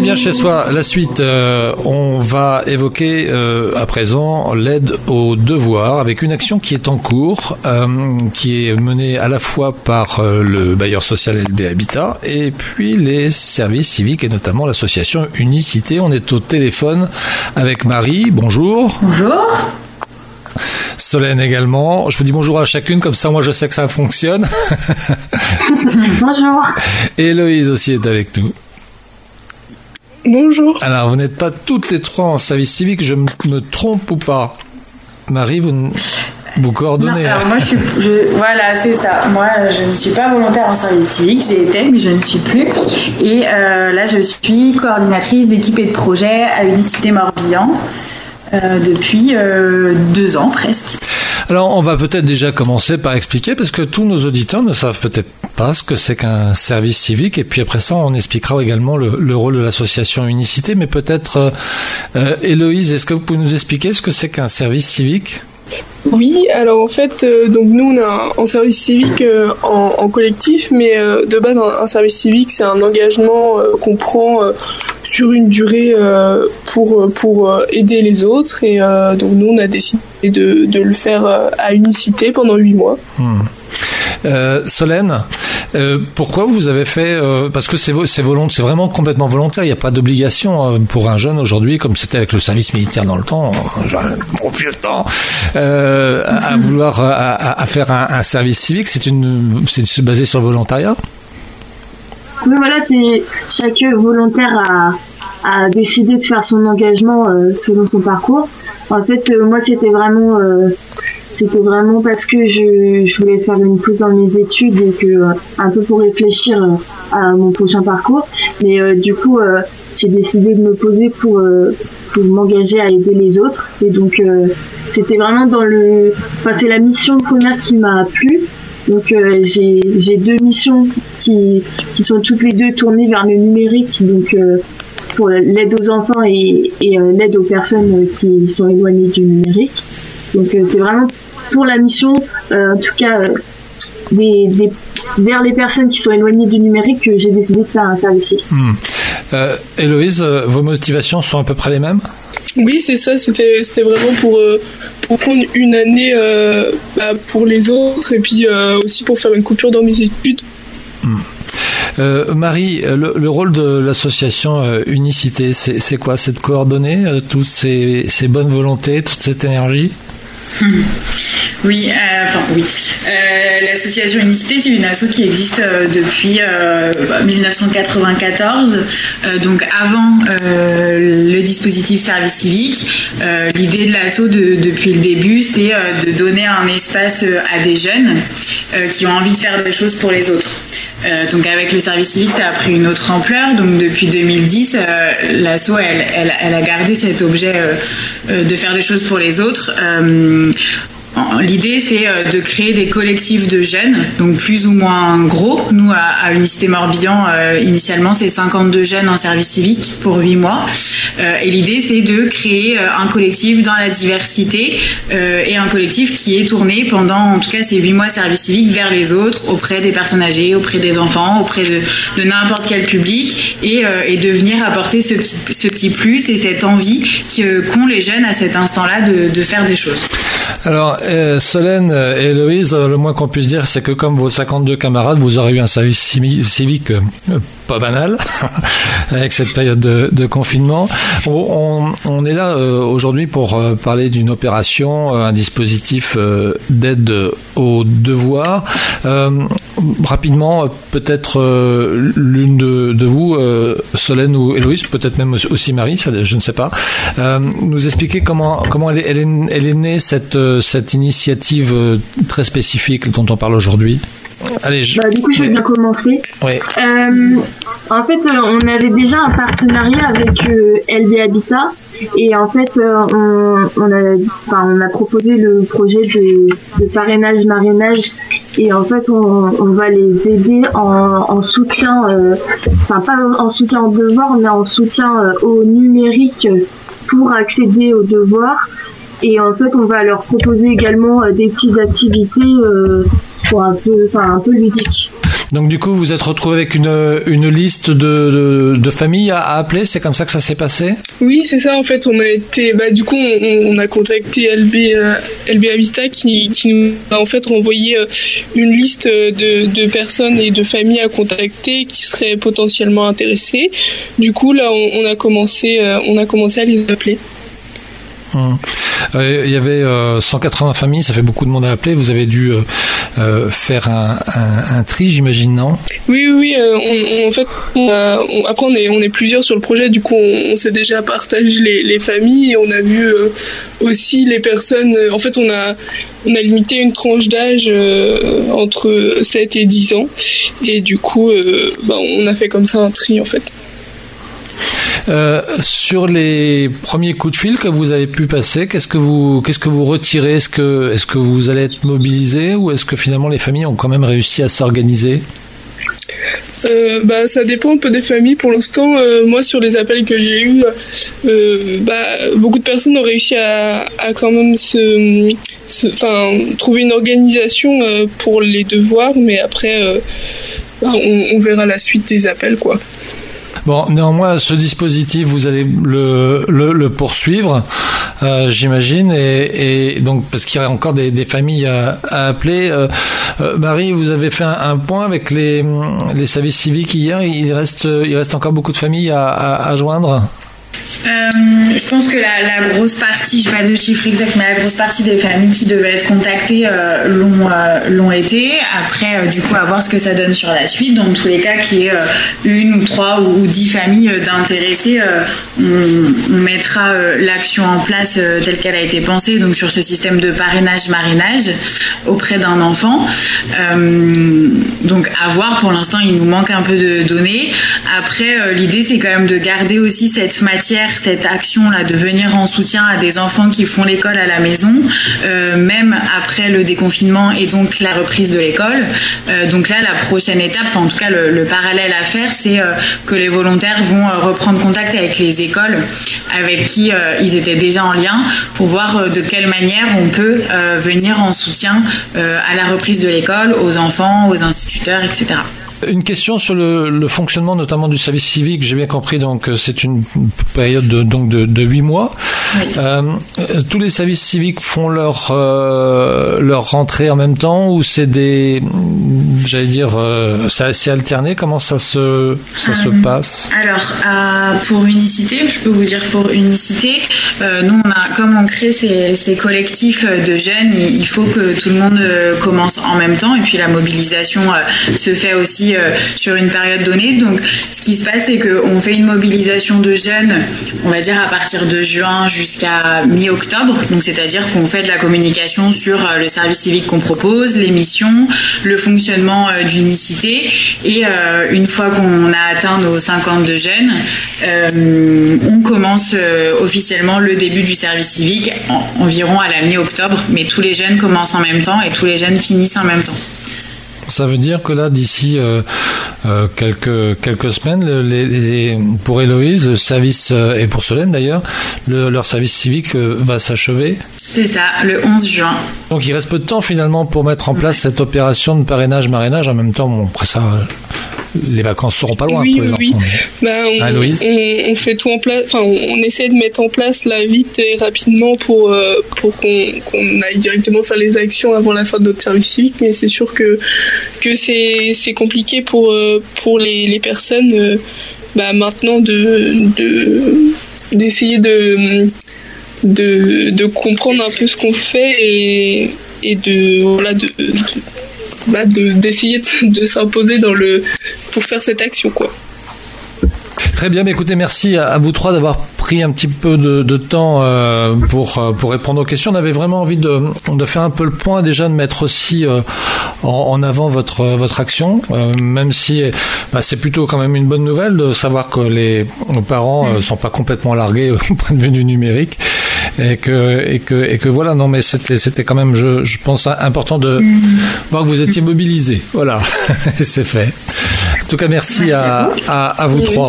Speaker 1: est bien chez soi. La suite, euh, on va évoquer euh, à présent l'aide aux devoirs avec une action qui est en cours, euh, qui est menée à la fois par le bailleur social LB Habitat et puis les services civiques et notamment l'association Unicité. On est au téléphone avec Marie. Bonjour.
Speaker 6: Bonjour.
Speaker 1: Solène également. Je vous dis bonjour à chacune, comme ça moi je sais que ça fonctionne.
Speaker 6: Bonjour.
Speaker 1: Et Héloïse aussi est avec nous.
Speaker 8: Bonjour.
Speaker 1: Alors vous n'êtes pas toutes les trois en service civique, je me trompe ou pas? Marie, vous, vous coordonnez.
Speaker 8: alors moi, je suis, voilà, c'est ça. Moi, je ne suis pas volontaire en service civique. J'ai été, mais je ne suis plus. Et là, je suis coordinatrice d'équipe et de projet à Unicité Morbihan depuis deux ans presque.
Speaker 1: Alors, on va peut-être déjà commencer par expliquer, parce que tous nos auditeurs ne savent peut-être pas ce que c'est qu'un service civique, et puis après ça, on expliquera également le, rôle de l'association Unicité, mais peut-être, euh, Héloïse, est-ce que vous pouvez nous expliquer ce que c'est qu'un service civique?
Speaker 9: Oui, alors en fait, euh, donc nous on a un, service civique euh, en, collectif, mais euh, de base un, service civique c'est un engagement qu'on prend sur une durée pour pour aider les autres et donc nous on a décidé de, de le faire à unicité pendant huit mois.
Speaker 1: Hmm. Solène, euh, pourquoi vous avez fait euh, Parce que c'est c'est c'est vraiment complètement volontaire. Il n'y a pas d'obligation euh, pour un jeune aujourd'hui, comme c'était avec le service militaire dans le temps, bon vieux temps, à, vouloir à, faire un, service civique. C'est une, c'est basé sur le volontariat?
Speaker 10: Oui, voilà, c'est chaque volontaire a, a décidé de faire son engagement selon son parcours. En fait, moi, c'était vraiment c'était vraiment parce que je, je, voulais faire une pause dans mes études et que euh, un peu pour réfléchir euh, à mon prochain parcours. Mais euh, du coup, j'ai décidé de me poser pour, pour m'engager à aider les autres. Et donc, c'était vraiment dans le, enfin, c'est la mission première qui m'a plu. Donc, j'ai deux missions qui, qui sont toutes les deux tournées vers le numérique. Donc, pour l'aide aux enfants et, et l'aide aux personnes qui sont éloignées du numérique. Donc c'est vraiment pour la mission, euh, en tout cas, euh, des, vers les personnes qui sont éloignées du numérique, que j'ai décidé de faire un service.
Speaker 1: Hmm. Euh, Héloïse, vos motivations sont à peu près les mêmes?
Speaker 9: Oui, c'est ça. C'était vraiment pour, pour prendre une année bah, pour les autres et puis aussi pour faire une coupure dans mes études.
Speaker 1: Hmm. Marie, le, rôle de l'association Unicité, c'est quoi? C'est de coordonner toutes ces, ces, bonnes volontés, toute cette énergie?
Speaker 8: Oui, euh, oui. Euh, l'association Unicité, c'est une asso qui existe euh, depuis 1994, donc avant le dispositif service civique. L'idée de l'asso depuis le début, c'est de donner un espace à des jeunes qui ont envie de faire des choses pour les autres. donc avec le service civique, ça a pris une autre ampleur. Donc depuis 2010, l'asso, elle, elle, elle, a gardé cet objet de faire des choses pour les autres L'idée, c'est euh, de créer des collectifs de jeunes, donc plus ou moins gros. Nous, à, Unicité Morbihan, euh, initialement, c'est 52 jeunes en service civique pour 8 mois. Euh, et l'idée, c'est de créer un collectif dans la diversité et un collectif qui est tourné pendant, en tout cas, ces 8 mois de service civique vers les autres, auprès des personnes âgées, auprès des enfants, auprès de, n'importe quel public, et, de venir apporter ce, petit plus et cette envie qu'ont les jeunes à cet instant-là de faire des choses.
Speaker 1: Alors, euh, Solène et Héloïse, le moins qu'on puisse dire, c'est que comme vos 52 camarades, vous aurez eu un service civique euh, pas banal avec cette période de, confinement. On, est là euh, aujourd'hui pour euh, parler d'une opération, un dispositif d'aide aux devoirs. rapidement, peut-être l'une de, vous, Solène ou Héloïse, peut-être même aussi Marie, je ne sais pas, nous expliquer comment comment elle est, elle est, elle est née cette cette initiative très spécifique dont on parle aujourd'hui.
Speaker 10: Allez, je... bah, du coup, je vais bien commencer.
Speaker 1: Oui.
Speaker 10: Euh, en fait, euh, on avait déjà un partenariat avec euh, LB Habitat. Et en fait, euh, on, on, a, enfin, on a proposé le projet de, de parrainage marinage et en fait, on, on va les aider en, en soutien, enfin pas en soutien au devoir, mais en soutien au numérique pour accéder aux devoirs. Et en fait, on va leur proposer également des petites activités un peu, enfin, un peu ludique.
Speaker 1: Donc du coup, vous êtes retrouvé avec une, une liste de, de, familles à, appeler, c'est comme ça que ça s'est passé?
Speaker 9: Oui, c'est ça. En fait, on a été, bah, du coup, on, a contacté LB, euh, LB Habitat qui, qui, nous a en fait renvoyé euh, une liste de, de, personnes et de familles à contacter qui seraient potentiellement intéressées. Du coup, là, on, a commencé, euh, on a commencé à les appeler.
Speaker 1: Hum. Euh, il y avait 180 familles, ça fait beaucoup de monde à appeler. Vous avez dû faire un, un, tri, j'imagine, non?
Speaker 9: Oui, oui. On, en fait, après on est, on est plusieurs sur le projet. Du coup, on, s'est déjà partagé les, les, familles et on a vu aussi les personnes. En fait, on a on a limité une tranche d'âge entre 7 et 10 ans et du coup, bah, on a fait comme ça un tri en fait.
Speaker 1: Euh, sur les premiers coups de fil que vous avez pu passer, qu'est-ce que vous qu'est-ce que vous retirez? Est-ce que est-ce que vous allez être mobilisé ou est-ce que finalement les familles ont quand même réussi à s'organiser?
Speaker 9: Euh, bah, ça dépend un peu des familles. Pour l'instant, euh, moi, sur les appels que j'ai eus, bah, beaucoup de personnes ont réussi à, quand même se, trouver une organisation pour les devoirs, mais après, bah, on, on, verra la suite des appels, quoi.
Speaker 1: Bon, néanmoins, ce dispositif, vous allez le, le, le poursuivre, euh, j'imagine, et, et, donc parce qu'il y a encore des, des familles à, à appeler. Euh, euh, Marie, vous avez fait un, un, point avec les, les services civiques hier. Il reste, il reste encore beaucoup de familles à, à, à joindre.
Speaker 8: Euh, je pense que la, grosse partie, je n'ai pas de chiffre exact, mais la grosse partie des familles qui devaient être contactées euh, l'ont euh, l'ont été. Après, du coup, à voir ce que ça donne sur la suite. Dans tous les cas, qu'il y ait une ou trois ou, dix familles d'intéressés, on, on, mettra l'action en place telle qu'elle a été pensée, donc sur ce système de parrainage-marinage auprès d'un enfant. donc, à voir. Pour l'instant, il nous manque un peu de données. Après, l'idée, c'est quand même de garder aussi cette matière cette action-là de venir en soutien à des enfants qui font l'école à la maison, euh, même après le déconfinement et donc la reprise de l'école. Euh, donc là, la prochaine étape, enfin en tout cas le, le parallèle à faire, c'est euh, que les volontaires vont reprendre contact avec les écoles avec qui ils étaient déjà en lien pour voir de quelle manière on peut venir en soutien à la reprise de l'école, aux enfants, aux instituteurs, etc.
Speaker 1: Une question sur le, le, fonctionnement notamment du service civique. J'ai bien compris, donc euh, c'est une période de, donc de, de 8 mois. Oui. Euh, tous les services civiques font leur euh, leur rentrée en même temps ou c'est des, j'allais dire, euh, c'est alterné? Comment ça se ça se euh, passe?
Speaker 8: Alors pour unicité, je peux vous dire pour unicité, nous on a comme on crée ces, ces collectifs de jeunes, il, il, faut que tout le monde commence en même temps et puis la mobilisation se fait aussi euh, sur une période donnée. Donc, ce qui se passe, c'est qu'on fait une mobilisation de jeunes, on va dire à partir de juin jusqu'à mi-octobre. Donc, c'est-à-dire qu'on fait de la communication sur euh, le service civique qu'on propose, les missions, le fonctionnement euh, d'unicité. Et une fois qu'on a atteint nos 52 jeunes, on commence officiellement le début du service civique environ à la mi-octobre. Mais tous les jeunes commencent en même temps et tous les jeunes finissent en même temps.
Speaker 1: Ça veut dire que là, d'ici euh, euh, quelques quelques semaines, les, les, pour Héloïse, le service euh, et pour Solène d'ailleurs, le, leur service civique va s'achever.
Speaker 8: C'est ça, le 11 juin.
Speaker 1: Donc il reste peu de temps finalement pour mettre en place cette opération de parrainage marinage. En même temps, bon, après ça, les vacances seront pas loin.
Speaker 9: Oui,
Speaker 1: pour les
Speaker 9: oui.
Speaker 1: enfants.
Speaker 9: Bah, on,
Speaker 1: Ah, Louise
Speaker 9: on, on fait tout en place. Enfin, on, on essaie de mettre en place là vite et rapidement pour euh, pour qu'on qu'on aille directement faire les actions avant la fin de notre service civique. Mais c'est sûr que que c'est c'est compliqué pour euh, pour les les personnes euh, bah, maintenant de de d'essayer de de, de comprendre un peu ce qu'on fait et, et de voilà de, de d'essayer de, s'imposer dans le pour faire cette action quoi.
Speaker 1: Très bien, mais écoutez, merci à, vous trois d'avoir pris un petit peu de, temps euh, pour euh, pour répondre aux questions. On avait vraiment envie de, de faire un peu le point déjà, de mettre aussi euh, en, en, avant votre votre action, même si bah, c'est plutôt quand même une bonne nouvelle de savoir que les nos parents euh, sont pas complètement largués au point de vue du numérique et que et que et que voilà non mais c'était c'était quand même je, je pense important de mmh. voir que vous étiez mobilisés voilà c'est fait en tout cas merci, merci à, à, à, à vous trois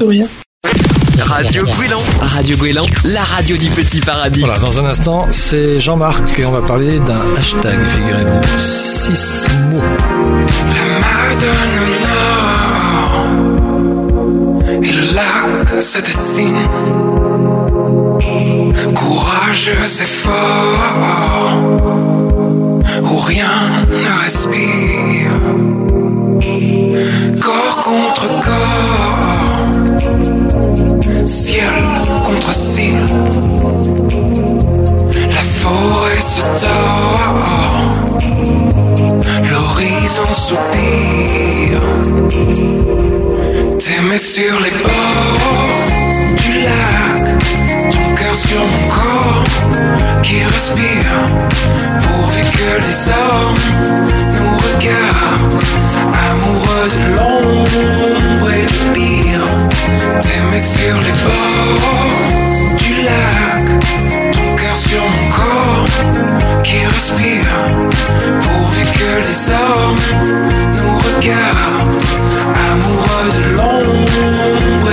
Speaker 2: Radio Gouélan. Radio Gouélan, la radio du petit paradis.
Speaker 1: Voilà, dans un instant, c'est Jean-Marc et on va parler d'un hashtag, figurez-vous. 6 mots.
Speaker 11: La et le lac se dessine. Courageux et fort, où rien ne respire. Corps contre corps, ciel contre ciel. La forêt se tord, l'horizon soupire. T'aimer sur les bords respire, pourvu que les hommes nous regardent, amoureux de l'ombre et du pire. Sur les bords du lac, ton cœur sur mon corps qui respire, pourvu que les hommes nous regardent, amoureux de l'ombre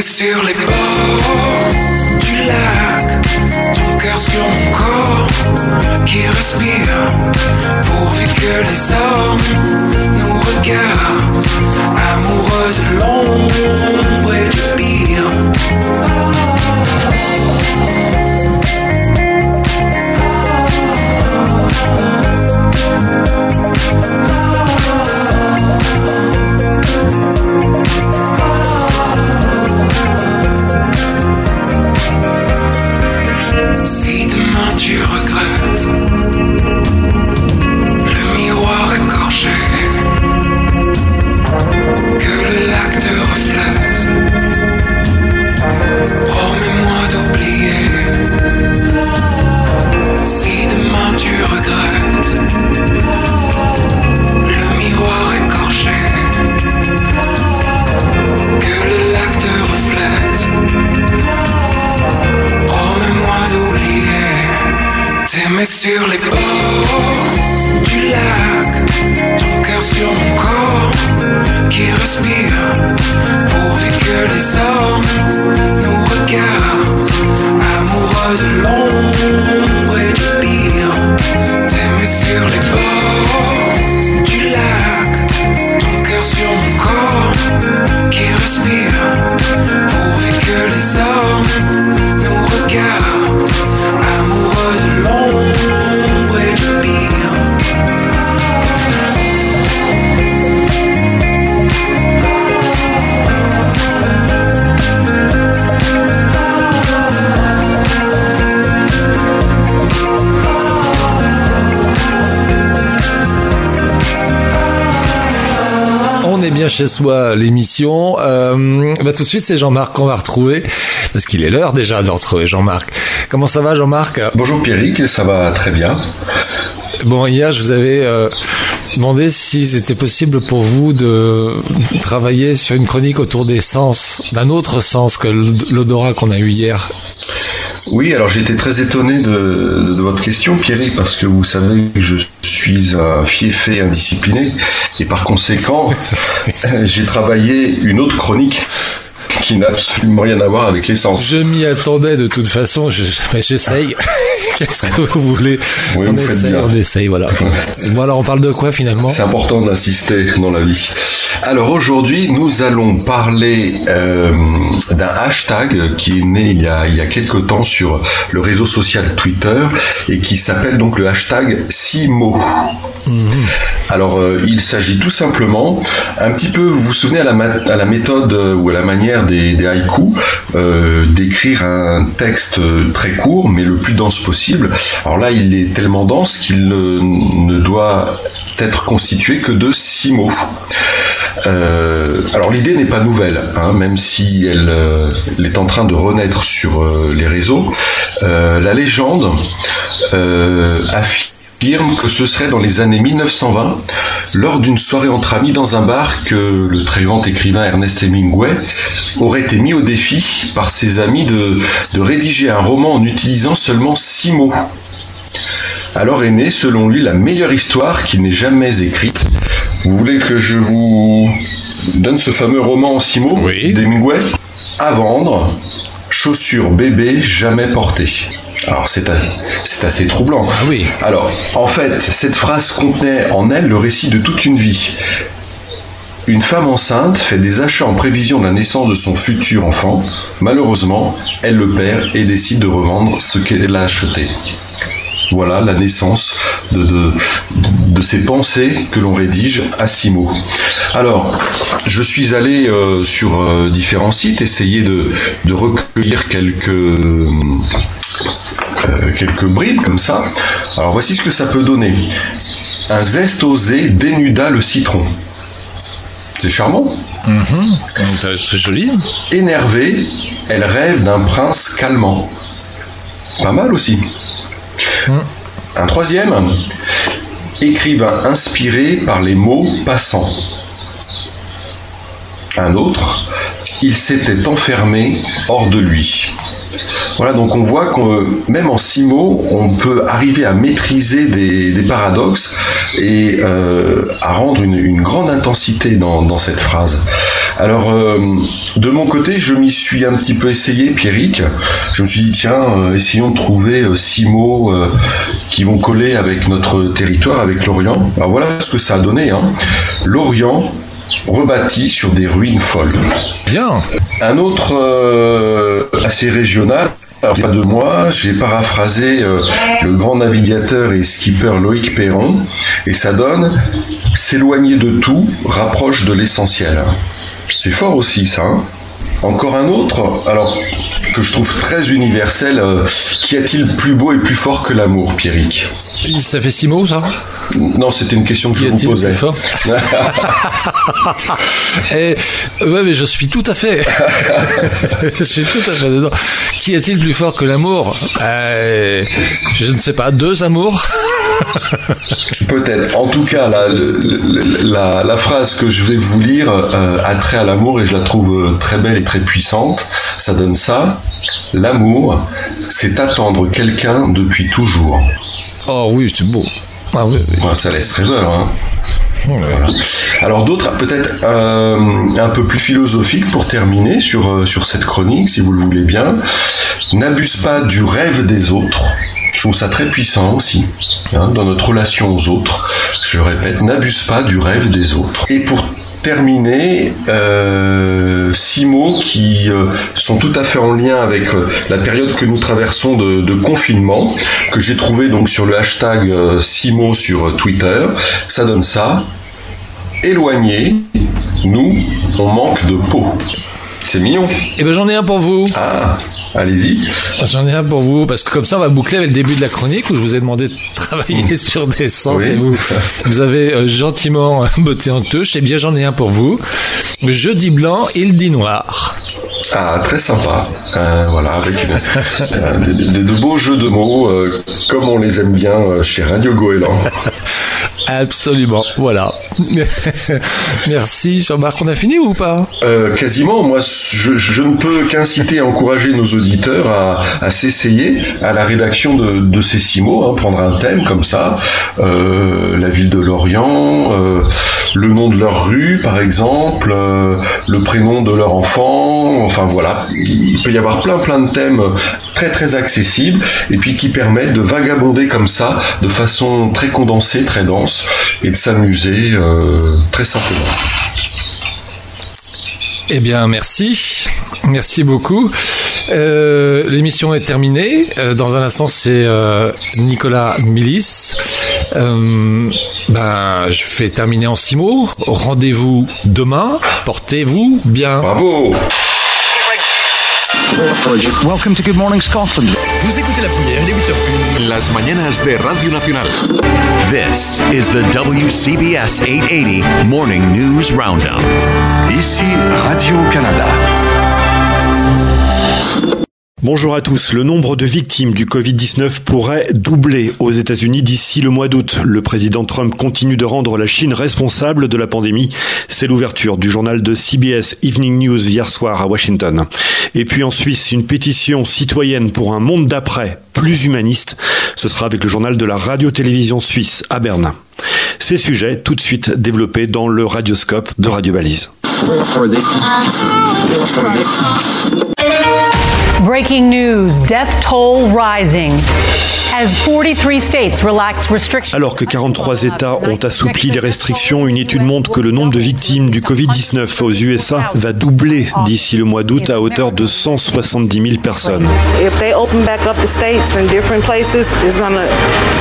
Speaker 11: Sur les bords du lac, ton cœur sur mon corps qui respire, pourvu que les hommes nous regardent, amoureux de l'ombre
Speaker 1: chez soi, l'émission. Euh, bah, tout de suite, c'est Jean-Marc qu'on va retrouver, parce qu'il est l'heure déjà de retrouver Jean-Marc. Comment ça va, Jean-Marc?
Speaker 12: Bonjour Pierrick, ça va très bien.
Speaker 1: Bon, hier, je vous avais euh, demandé si c'était possible pour vous de travailler sur une chronique autour des sens, d'un autre sens que l'odorat qu'on a eu hier.
Speaker 12: Oui, alors j'étais très étonné de, de, votre question, Pierrick, parce que vous savez que je suis un fiefé indiscipliné, et par conséquent, j'ai travaillé une autre chronique qui n'a absolument rien à voir avec l'essence.
Speaker 1: Je m'y attendais de toute façon, je, mais j'essaye. Qu'est-ce que vous voulez?
Speaker 12: Oui,
Speaker 1: On
Speaker 12: vous
Speaker 1: essaye, on essaye, voilà. bon alors on parle de quoi finalement?
Speaker 12: C'est important d'insister dans la vie. Alors aujourd'hui, nous allons parler euh, d'un hashtag qui est né il y, a, il y a quelque temps sur le réseau social Twitter et qui s'appelle donc le hashtag 6 mots. Alors euh, il s'agit tout simplement, un petit peu, vous vous souvenez à la, ma- à la méthode euh, ou à la manière des, haïkus, euh, d'écrire un texte très court mais le plus dense possible. Alors là, il est tellement dense qu'il ne, doit être constitué que de six mots. Euh, alors l'idée n'est pas nouvelle, hein, même si elle, euh, est en train de renaître sur les réseaux. La légende euh, affirme que ce serait dans les années 1920, lors d'une soirée entre amis dans un bar, que le très grand écrivain Ernest Hemingway aurait été mis au défi par ses amis de, de rédiger un roman en utilisant seulement six mots. Alors est née, selon lui, la meilleure histoire qu'il n'ait jamais écrite. Vous voulez que je vous donne ce fameux roman en six mots
Speaker 1: Oui.
Speaker 12: d'Hemingway? À vendre, chaussures bébé jamais portées. Alors c'est assez troublant.
Speaker 1: oui.
Speaker 12: Alors en fait, cette phrase contenait en elle le récit de toute une vie. Une femme enceinte fait des achats en prévision de la naissance de son futur enfant. Malheureusement, elle le perd et décide de revendre ce qu'elle a acheté. Voilà la naissance de, de, de ces pensées que l'on rédige à six mots. Alors, je suis allé euh, sur euh, différents sites essayer de, de recueillir quelques, euh, quelques bribes comme ça. Alors voici ce que ça peut donner. Un zeste osé dénuda le citron. C'est charmant.
Speaker 1: C'est joli.
Speaker 12: Énervée, elle rêve d'un prince calmant. Pas mal aussi. Un troisième, écrivain inspiré par les mots passants. Un autre, il s'était enfermé hors de lui. Voilà, donc on voit que euh, même en six mots, on peut arriver à maîtriser des, paradoxes et euh, à rendre une, grande intensité dans cette phrase. Alors, euh, de mon côté, je m'y suis un petit peu essayé, Pierrick. Je me suis dit, tiens, euh, essayons de trouver euh, six mots qui vont coller avec notre territoire, avec l'Orient. Alors voilà ce que ça a donné. Hein. L'Orient rebâti sur des ruines folles.
Speaker 1: Bien.
Speaker 12: Un autre assez régional. Alors, pas de moi, j'ai paraphrasé euh, le grand navigateur et skipper Loïc Perron, et ça donne s'éloigner de tout rapproche de l'essentiel. C'est fort aussi ça. hein. Encore un autre, alors que je trouve très universel, euh, qu'y a-t-il plus beau et plus fort que l'amour, Pierrick?
Speaker 1: Ça fait six mots, ça?
Speaker 12: Non, c'était une question que je vous posais.
Speaker 1: plus fort? Eh, ouais, mais je suis tout à fait. je suis tout à fait dedans. Qu'y a-t-il plus fort que l'amour? Euh, Je ne sais pas. Deux amours?
Speaker 12: Peut-être. En tout cas, la, la, la phrase que je vais vous lire euh, a trait à l'amour et je la trouve très belle et très puissante. Ça donne ça. L'amour, c'est attendre quelqu'un depuis toujours.
Speaker 1: Oh oui, c'est beau. Ah oui,
Speaker 12: ça laisse rêveur. Hein. Voilà. Alors d'autres, peut-être euh, un peu plus philosophiques pour terminer sur, euh, sur cette chronique, si vous le voulez bien. N'abuse pas du rêve des autres. Je trouve ça très puissant aussi, hein, dans notre relation aux autres. Je répète, n'abuse pas du rêve des autres. Et pour terminer, euh, six mots qui euh, sont tout à fait en lien avec euh, la période que nous traversons de, de confinement, que j'ai trouvé donc sur le hashtag six mots sur Twitter. Ça donne ça. Éloigné, nous, on manque de peau. C'est mignon.
Speaker 1: Eh ben j'en ai un pour vous.
Speaker 12: Ah, allez-y.
Speaker 1: J'en ai un pour vous, parce que comme ça on va boucler avec le début de la chronique où je vous ai demandé de travailler sur des sens
Speaker 12: Oui.
Speaker 1: et vous, vous avez euh, gentiment botté en touche. Eh bien j'en ai un pour vous. Jeudi blanc, il dit noir.
Speaker 12: Ah, très sympa. Euh, voilà, avec euh, de, de- de beaux jeux de mots, euh, comme on les aime bien euh, chez Radio Goéland.
Speaker 1: Absolument, voilà. Merci Jean-Marc, on a fini ou pas?
Speaker 12: Euh, quasiment, moi, je, je ne peux qu'inciter et encourager nos auditeurs à, à s'essayer à la rédaction de, ces six mots, hein, prendre un thème comme ça, euh, la ville de Lorient, euh, le nom de leur rue, par exemple, euh, le prénom de leur enfant, enfin voilà, il peut y avoir plein plein de thèmes très très accessibles et puis qui permettent de vagabonder comme ça, de façon très condensée, très dense, et de s'amuser très simplement.
Speaker 1: Eh bien, merci. Merci beaucoup. Euh, L'émission est terminée. Euh, dans un instant, c'est euh, Nicolas Milis. Euh, ben, je vais terminer en six mots. Rendez-vous demain. Portez-vous bien.
Speaker 12: Bravo
Speaker 13: Welcome to Good Morning Scotland.
Speaker 2: Vous écoutez la première, il est 8h01.
Speaker 14: Las mañanas de Radio Nacional.
Speaker 13: This is the WCBS 880 Morning News Roundup.
Speaker 14: Ici Radio-Canada.
Speaker 15: Bonjour à tous. Le nombre de victimes du Covid-19 pourrait doubler aux États-Unis d'ici le mois d'août. Le président Trump continue de rendre la Chine responsable de la pandémie. C'est l'ouverture du journal de CBS Evening News hier soir à Washington. Et puis en Suisse, une pétition citoyenne pour un monde d'après plus humaniste. Ce sera avec le journal de la radio-télévision suisse à Berlin. Ces sujets tout de suite développés dans le radioscope de Radio Balise.
Speaker 16: Breaking news death toll rising. As 43 states relax restrictions.
Speaker 15: Alors que 43 États ont assoupli les restrictions, une étude montre que le nombre de victimes du Covid-19 aux USA va doubler d'ici le mois d'août à hauteur de 170 000 personnes.
Speaker 17: If they open back up the states in different places, there's gonna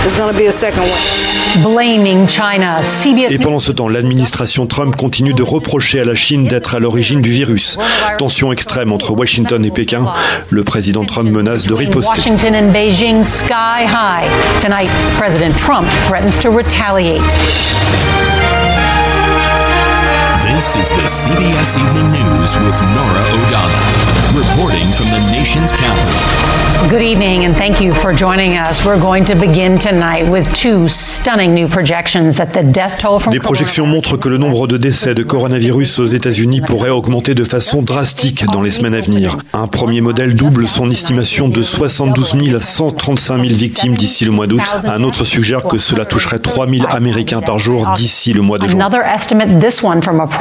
Speaker 17: there's gonna be a second one.
Speaker 16: Blaming China. CBS
Speaker 15: Et pendant ce temps, l'administration Trump continue de reprocher à la Chine d'être à l'origine du virus. Tension extrême entre Washington et Pékin. Le président Trump menace de riposter.
Speaker 16: Washington
Speaker 18: This is the CBS Evening News with Nora O'Donnell, reporting from the nation's capital.
Speaker 16: Good evening, and thank you for joining us. We're going to begin tonight with two stunning new projections that the death toll from
Speaker 15: Des projections montrent que le nombre de décès de coronavirus aux États-Unis pourrait augmenter de façon drastique dans les semaines à venir. Un premier modèle double son estimation de 72 000 à 135 000 victimes d'ici le mois d'août. Un autre suggère que cela toucherait 3 000 Américains par jour d'ici le mois de juin.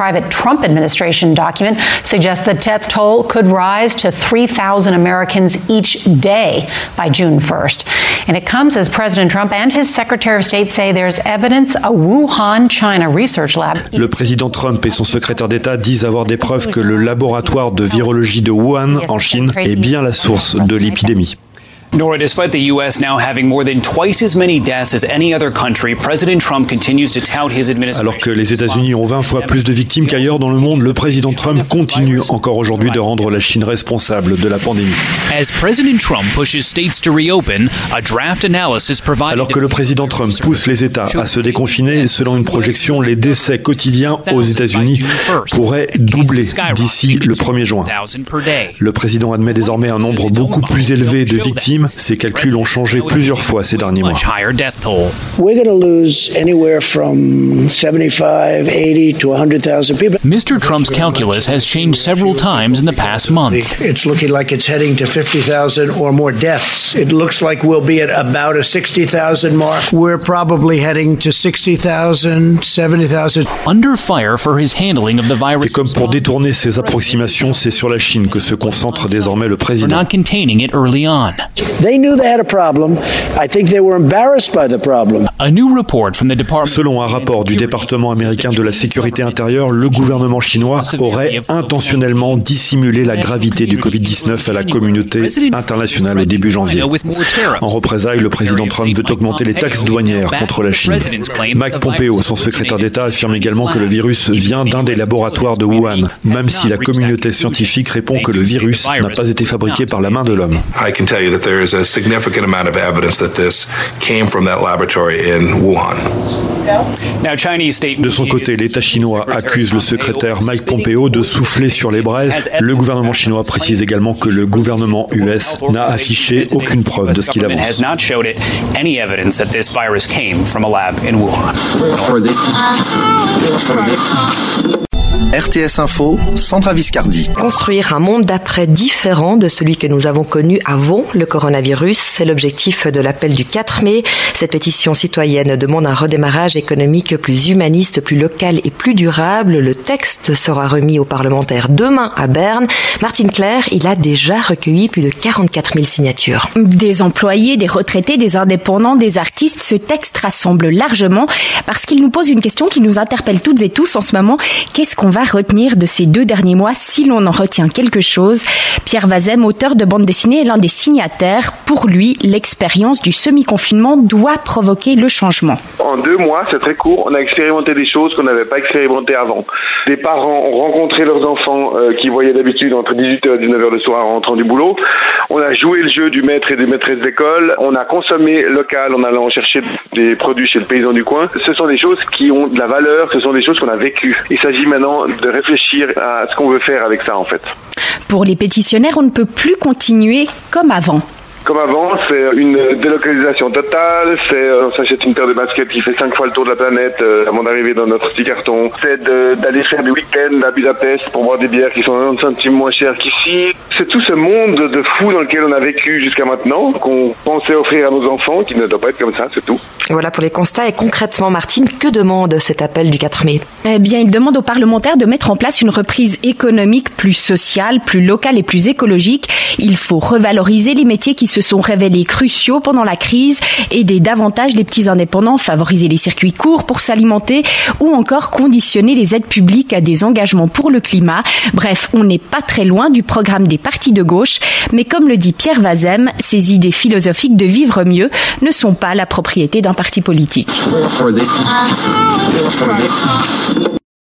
Speaker 16: Private Trump administration document, suggests the death toll could rise to 3,000 Americans each day by June 1st. And it comes as President Trump and his Secretary of State say there's evidence a Wuhan, China research lab
Speaker 15: Le président Trump et son secrétaire d'État disent avoir des preuves que le laboratoire de virologie de Wuhan, en Chine, est bien la source de l'épidémie.
Speaker 19: Nora, despite the U.S. now having more than twice as many deaths as any other country, President Trump continues to tout his administration.
Speaker 15: Alors que les États-Unis ont 20 fois plus de victimes qu'ailleurs dans le monde, le président Trump continue encore aujourd'hui de rendre la Chine responsable de la pandémie.
Speaker 18: As President Trump pushes states to reopen, a draft analysis provided.
Speaker 15: Alors que le président Trump pousse les États à se déconfiner, selon une projection, les décès quotidiens aux États-Unis pourraient doubler d'ici le 1er juin. Le président admet désormais un nombre beaucoup plus élevé de victimes. Ces calculs ont changé plusieurs fois ces derniers mois.
Speaker 20: We're going to lose anywhere from 75, 80 to 100,000 people.
Speaker 18: Mr. Trump's calculus has changed several times in the past month.
Speaker 20: It's looking like it's heading to 50,000 or more deaths. It looks like we'll be at about a 60,000 mark. We're probably heading to 60,000, 70,000.
Speaker 18: Under fire for his handling of the virus.
Speaker 15: Et comme pour détourner ces approximations, c'est sur la Chine que se concentre désormais le
Speaker 18: for
Speaker 15: président.
Speaker 18: not containing it early on.
Speaker 20: They knew they had a problem. I think they were embarrassed by the problem.
Speaker 18: A new report from the Department
Speaker 15: Selon un rapport du département américain de la sécurité intérieure, le gouvernement chinois aurait intentionnellement dissimulé la gravité du Covid-19 à la communauté internationale au début janvier. En représailles, le président Trump veut augmenter les taxes douanières contre la Chine. Mike Pompeo, son secrétaire d'État, affirme également que le virus vient d'un des laboratoires de Wuhan, même si la communauté scientifique répond que le virus n'a pas été fabriqué par la main de l'homme.
Speaker 21: A significant amount of evidence that this came from that laboratory in Wuhan.
Speaker 19: Now, Chinese state
Speaker 15: De son côté, l'État chinois accuse le secrétaire Mike Pompeo de souffler sur les braises. Le gouvernement chinois précise également que le gouvernement US n'a affiché aucune preuve de ce qu'il avance.
Speaker 22: RTS Info, Sandra Viscardi.
Speaker 23: Construire un monde d'après différent de celui que nous avons connu avant le coronavirus, c'est l'objectif de l'appel du 4 mai. Cette pétition citoyenne demande un redémarrage économique plus humaniste, plus local et plus durable. Le texte sera remis aux parlementaires demain à Berne. Martine Claire, il a déjà recueilli plus de 44 000 signatures.
Speaker 24: Des employés, des retraités, des indépendants, des artistes, ce texte rassemble largement parce qu'il nous pose une question qui nous interpelle toutes et tous en ce moment. Qu'est-ce qu'on va retenir de ces deux derniers mois si l'on en retient quelque chose Pierre Vazem, auteur de bande dessinée, est l'un des signataires. Pour lui, l'expérience du semi-confinement doit provoquer le changement.
Speaker 25: En deux mois, c'est très court, on a expérimenté des choses qu'on n'avait pas expérimentées avant. Des parents ont rencontré leurs enfants euh, qui voyaient d'habitude entre 18h et 19h le soir en rentrant du boulot. On a joué le jeu du maître et des maîtresses d'école. On a consommé local en allant chercher des produits chez le paysan du coin. Ce sont des choses qui ont de la valeur, ce sont des choses qu'on a vécues. Il s'agit maintenant de réfléchir à ce qu'on veut faire avec ça en fait.
Speaker 24: Pour les pétitionnaires, on ne peut plus continuer comme avant.
Speaker 25: Comme avant, c'est une délocalisation totale, c'est euh, on s'achète une paire de baskets qui fait cinq fois le tour de la planète euh, avant d'arriver dans notre petit carton. C'est d'aller faire des week-ends à Budapest pour boire des bières qui sont 90 centimes moins chères qu'ici. C'est tout ce monde de fou dans lequel on a vécu jusqu'à maintenant, qu'on pensait offrir à nos enfants, qui ne doit pas être comme ça, c'est tout.
Speaker 23: Voilà pour les constats. Et concrètement, Martine, que demande cet appel du 4 mai?
Speaker 24: Eh bien, il demande aux parlementaires de mettre en place une reprise économique plus sociale, plus locale et plus écologique. Il faut revaloriser les métiers qui se sont révélés cruciaux pendant la crise, aider davantage les petits indépendants, favoriser les circuits courts pour s'alimenter ou encore conditionner les aides publiques à des engagements pour le climat. Bref, on n'est pas très loin du programme des partis de gauche, mais comme le dit Pierre Vazem, ces idées philosophiques de vivre mieux ne sont pas la propriété d'un parti politique.